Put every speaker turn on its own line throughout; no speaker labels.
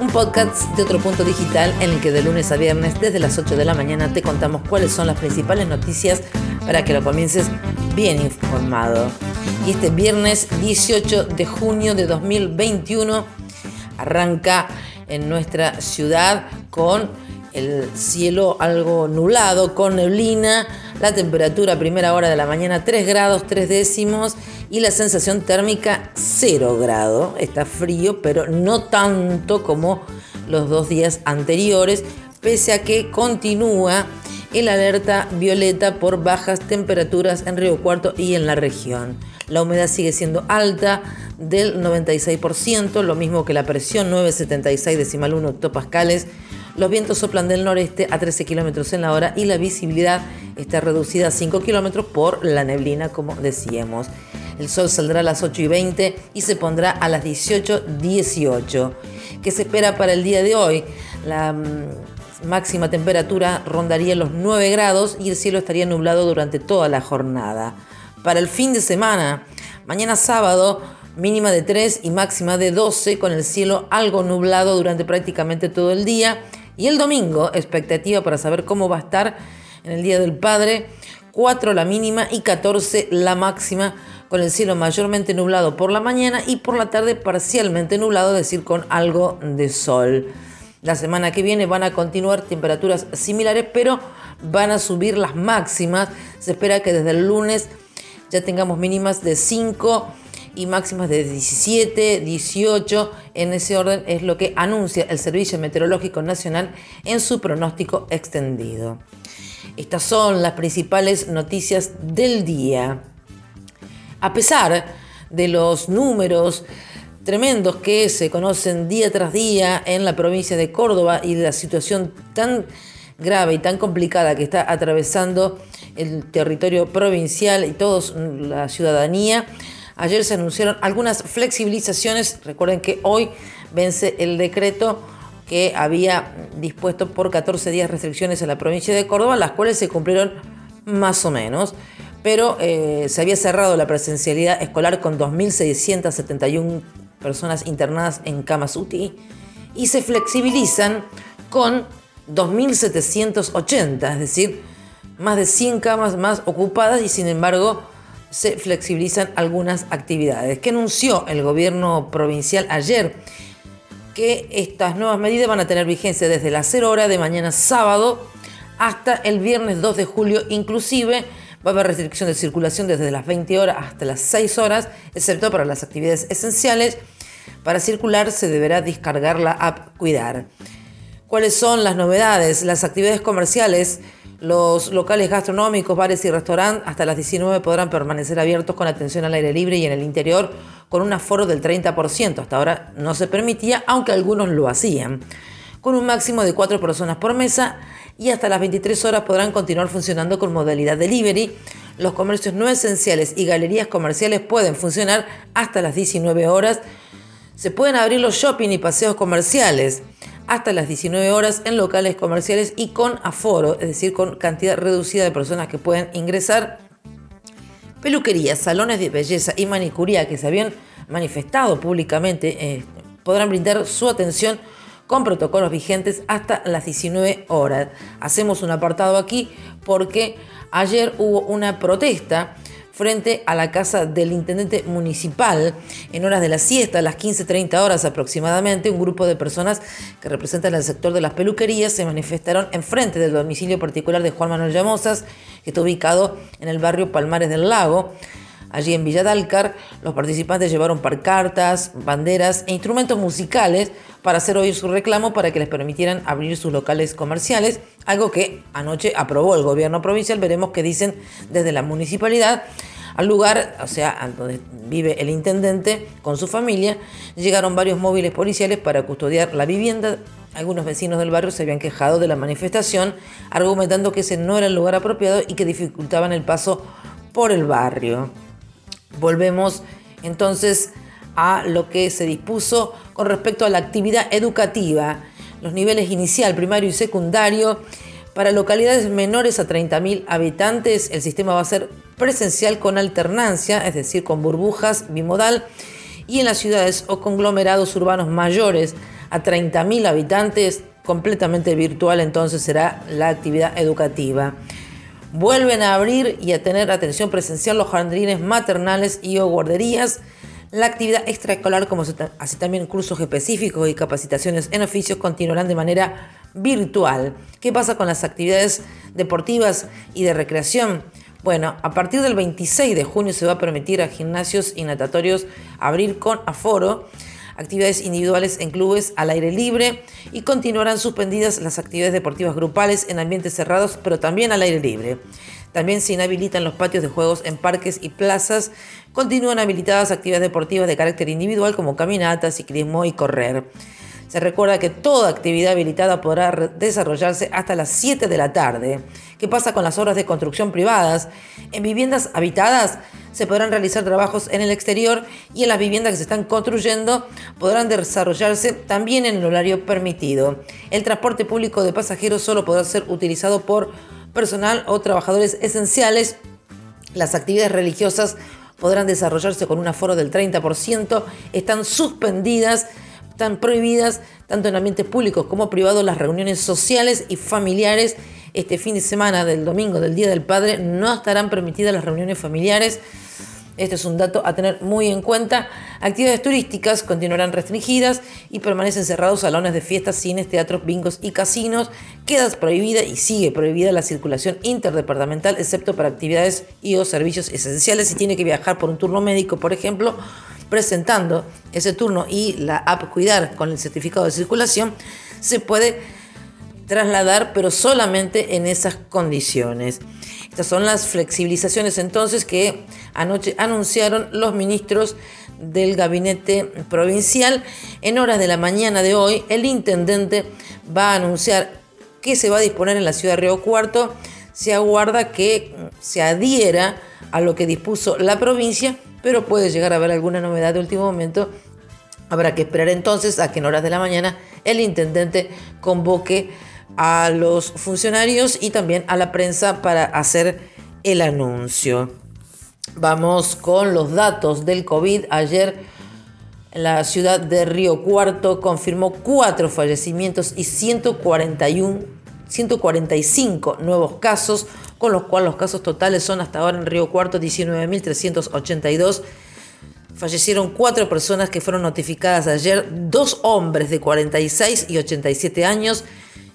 un podcast de otro punto digital en el que de lunes a viernes desde las 8 de la mañana te contamos cuáles son las principales noticias para que lo comiences bien informado. Y este viernes 18 de junio de 2021 arranca en nuestra ciudad con el cielo algo nublado, con neblina, la temperatura a primera hora de la mañana 3 grados 3 décimos y la sensación térmica 0 grado. Está frío, pero no tanto como los dos días anteriores, pese a que continúa el alerta violeta por bajas temperaturas en Río Cuarto y en la región. La humedad sigue siendo alta del 96%, lo mismo que la presión 976 decimal 1 hectopascales los vientos soplan del noreste a 13 kilómetros en la hora y la visibilidad está reducida a 5 kilómetros por la neblina, como decíamos. El sol saldrá a las 8 y 20 y se pondrá a las 18.18. ¿Qué se espera para el día de hoy? La mm, máxima temperatura rondaría los 9 grados y el cielo estaría nublado durante toda la jornada. Para el fin de semana, mañana sábado, mínima de 3 y máxima de 12, con el cielo algo nublado durante prácticamente todo el día y el domingo, expectativa para saber cómo va a estar en el Día del Padre, 4 la mínima y 14 la máxima, con el cielo mayormente nublado por la mañana y por la tarde parcialmente nublado, es decir, con algo de sol. La semana que viene van a continuar temperaturas similares, pero van a subir las máximas. Se espera que desde el lunes ya tengamos mínimas de 5 y máximas de 17, 18. En ese orden es lo que anuncia el Servicio Meteorológico Nacional en su pronóstico extendido. Estas son las principales noticias del día. A pesar de los números tremendos que se conocen día tras día en la provincia de Córdoba y de la situación tan grave y tan complicada que está atravesando el territorio provincial y toda la ciudadanía, Ayer se anunciaron algunas flexibilizaciones. Recuerden que hoy vence el decreto que había dispuesto por 14 días restricciones en la provincia de Córdoba, las cuales se cumplieron más o menos. Pero eh, se había cerrado la presencialidad escolar con 2.671 personas internadas en camas UTI y se flexibilizan con 2.780, es decir, más de 100 camas más ocupadas y sin embargo se flexibilizan algunas actividades. ¿Qué anunció el gobierno provincial ayer? Que estas nuevas medidas van a tener vigencia desde las 0 horas de mañana sábado hasta el viernes 2 de julio inclusive. Va a haber restricción de circulación desde las 20 horas hasta las 6 horas, excepto para las actividades esenciales. Para circular se deberá descargar la app Cuidar. ¿Cuáles son las novedades? Las actividades comerciales los locales gastronómicos, bares y restaurantes hasta las 19 podrán permanecer abiertos con atención al aire libre y en el interior con un aforo del 30%. Hasta ahora no se permitía, aunque algunos lo hacían. Con un máximo de 4 personas por mesa y hasta las 23 horas podrán continuar funcionando con modalidad delivery. Los comercios no esenciales y galerías comerciales pueden funcionar hasta las 19 horas. Se pueden abrir los shopping y paseos comerciales hasta las 19 horas en locales comerciales y con aforo, es decir, con cantidad reducida de personas que pueden ingresar. Peluquerías, salones de belleza y manicuría que se habían manifestado públicamente eh, podrán brindar su atención con protocolos vigentes hasta las 19 horas. Hacemos un apartado aquí porque ayer hubo una protesta frente a la casa del intendente municipal. En horas de la siesta, a las 15.30 horas aproximadamente, un grupo de personas que representan el sector de las peluquerías se manifestaron enfrente del domicilio particular de Juan Manuel Llamosas, que está ubicado en el barrio Palmares del Lago. Allí en Villa Dalcar, los participantes llevaron parcartas, banderas e instrumentos musicales para hacer oír su reclamo para que les permitieran abrir sus locales comerciales, algo que anoche aprobó el gobierno provincial. Veremos qué dicen desde la municipalidad. Al lugar, o sea, donde vive el intendente con su familia, llegaron varios móviles policiales para custodiar la vivienda Algunos vecinos del barrio se habían quejado de la manifestación, argumentando que ese no era el lugar apropiado y que dificultaban el paso por el barrio. Volvemos entonces a lo que se dispuso con respecto a la actividad educativa, los niveles inicial, primario y secundario. Para localidades menores a 30.000 habitantes, el sistema va a ser presencial con alternancia, es decir, con burbujas bimodal, y en las ciudades o conglomerados urbanos mayores a 30.000 habitantes, completamente virtual entonces será la actividad educativa. Vuelven a abrir y a tener atención presencial los jardines maternales y o guarderías la actividad extraescolar, como así también cursos específicos y capacitaciones en oficios, continuarán de manera virtual. ¿Qué pasa con las actividades deportivas y de recreación? Bueno, a partir del 26 de junio se va a permitir a gimnasios y natatorios abrir con aforo actividades individuales en clubes al aire libre y continuarán suspendidas las actividades deportivas grupales en ambientes cerrados, pero también al aire libre. También se inhabilitan los patios de juegos en parques y plazas. Continúan habilitadas actividades deportivas de carácter individual como caminata, ciclismo y correr. Se recuerda que toda actividad habilitada podrá desarrollarse hasta las 7 de la tarde. ¿Qué pasa con las obras de construcción privadas? En viviendas habitadas se podrán realizar trabajos en el exterior y en las viviendas que se están construyendo podrán desarrollarse también en el horario permitido. El transporte público de pasajeros solo podrá ser utilizado por personal o trabajadores esenciales. Las actividades religiosas podrán desarrollarse con un aforo del 30%, están suspendidas, están prohibidas tanto en ambientes públicos como privados las reuniones sociales y familiares. Este fin de semana del domingo del Día del Padre no estarán permitidas las reuniones familiares. Este es un dato a tener muy en cuenta. Actividades turísticas continuarán restringidas y permanecen cerrados salones de fiestas, cines, teatros, bingos y casinos. Queda prohibida y sigue prohibida la circulación interdepartamental, excepto para actividades y o servicios esenciales. Si tiene que viajar por un turno médico, por ejemplo, presentando ese turno y la app Cuidar con el certificado de circulación, se puede trasladar, pero solamente en esas condiciones. Estas son las flexibilizaciones entonces que anoche anunciaron los ministros del gabinete provincial. En horas de la mañana de hoy, el intendente va a anunciar que se va a disponer en la ciudad de Río Cuarto. Se aguarda que se adhiera a lo que dispuso la provincia, pero puede llegar a haber alguna novedad de último momento. Habrá que esperar entonces a que en horas de la mañana el intendente convoque a los funcionarios y también a la prensa para hacer el anuncio. Vamos con los datos del COVID. Ayer la ciudad de Río Cuarto confirmó cuatro fallecimientos y 141, 145 nuevos casos, con los cuales los casos totales son hasta ahora en Río Cuarto 19.382. Fallecieron cuatro personas que fueron notificadas ayer, dos hombres de 46 y 87 años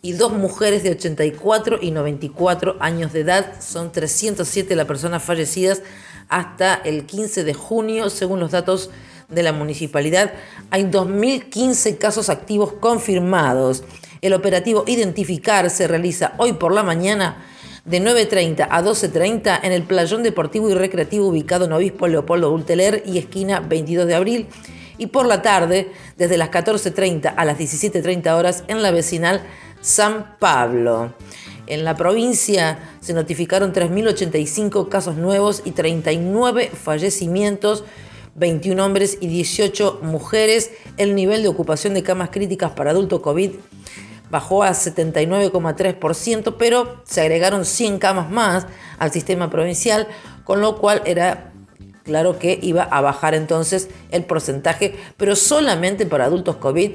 y dos mujeres de 84 y 94 años de edad. Son 307 las personas fallecidas hasta el 15 de junio, según los datos de la municipalidad. Hay 2.015 casos activos confirmados. El operativo Identificar se realiza hoy por la mañana de 9.30 a 12.30 en el playón deportivo y recreativo ubicado en Obispo Leopoldo Ulteler y esquina 22 de abril. Y por la tarde, desde las 14.30 a las 17.30 horas en la vecinal San Pablo. En la provincia se notificaron 3.085 casos nuevos y 39 fallecimientos, 21 hombres y 18 mujeres. El nivel de ocupación de camas críticas para adulto COVID bajó a 79,3%, pero se agregaron 100 camas más al sistema provincial, con lo cual era claro que iba a bajar entonces el porcentaje, pero solamente para adultos COVID.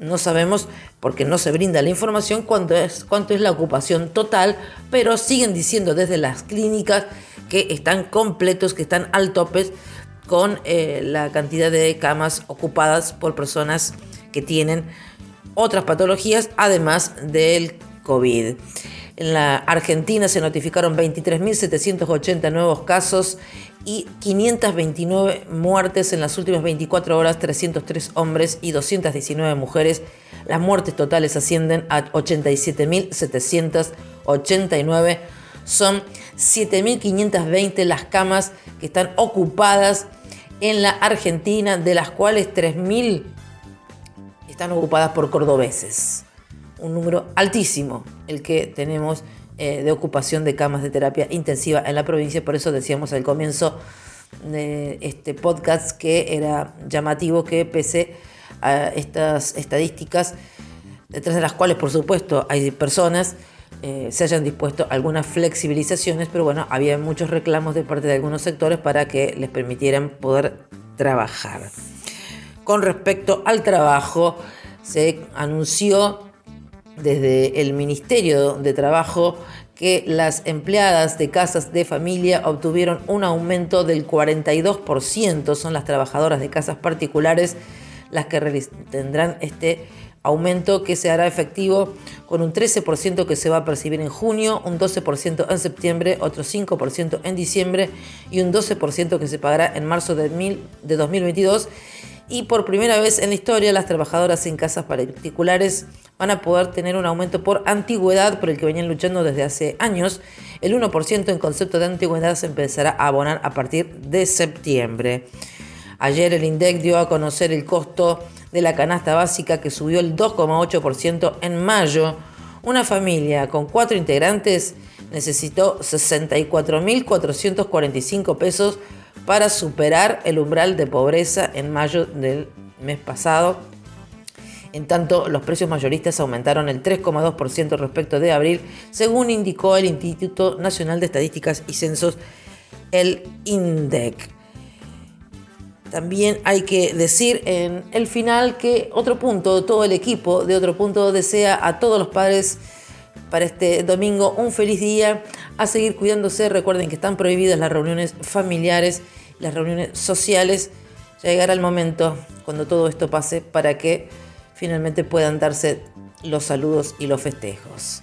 No sabemos, porque no se brinda la información, cuánto es, cuánto es la ocupación total, pero siguen diciendo desde las clínicas que están completos, que están al tope con eh, la cantidad de camas ocupadas por personas que tienen otras patologías, además del COVID. En la Argentina se notificaron 23.780 nuevos casos y 529 muertes en las últimas 24 horas, 303 hombres y 219 mujeres. Las muertes totales ascienden a 87.789. Son 7.520 las camas que están ocupadas en la Argentina, de las cuales 3.000 están ocupadas por cordobeses. un número altísimo el que tenemos eh, de ocupación de camas de terapia intensiva en la provincia. Por eso decíamos al comienzo de este podcast que era llamativo que pese a estas estadísticas, detrás de las cuales por supuesto hay personas, eh, se hayan dispuesto algunas flexibilizaciones, pero bueno, había muchos reclamos de parte de algunos sectores para que les permitieran poder trabajar. Con respecto al trabajo, se anunció desde el Ministerio de Trabajo que las empleadas de casas de familia obtuvieron un aumento del 42%, son las trabajadoras de casas particulares las que tendrán este aumento que se hará efectivo con un 13% que se va a percibir en junio, un 12% en septiembre, otro 5% en diciembre y un 12% que se pagará en marzo de, 2022. Y por primera vez en la historia, las trabajadoras en casas particulares van a poder tener un aumento por antigüedad por el que venían luchando desde hace años. El 1% en concepto de antigüedad se empezará a abonar a partir de septiembre. Ayer el INDEC dio a conocer el costo de la canasta básica que subió el 2,8% en mayo. Una familia con cuatro integrantes necesitó 64.445 pesos para superar el umbral de pobreza en mayo del mes pasado. En tanto, los precios mayoristas aumentaron el 3,2% respecto de abril, según indicó el Instituto Nacional de Estadísticas y Censos, el INDEC. También hay que decir en el final que otro punto, todo el equipo de otro punto desea a todos los padres para este domingo un feliz día, a seguir cuidándose. Recuerden que están prohibidas las reuniones familiares, las reuniones sociales. Llegará el momento cuando todo esto pase para que finalmente puedan darse los saludos y los festejos.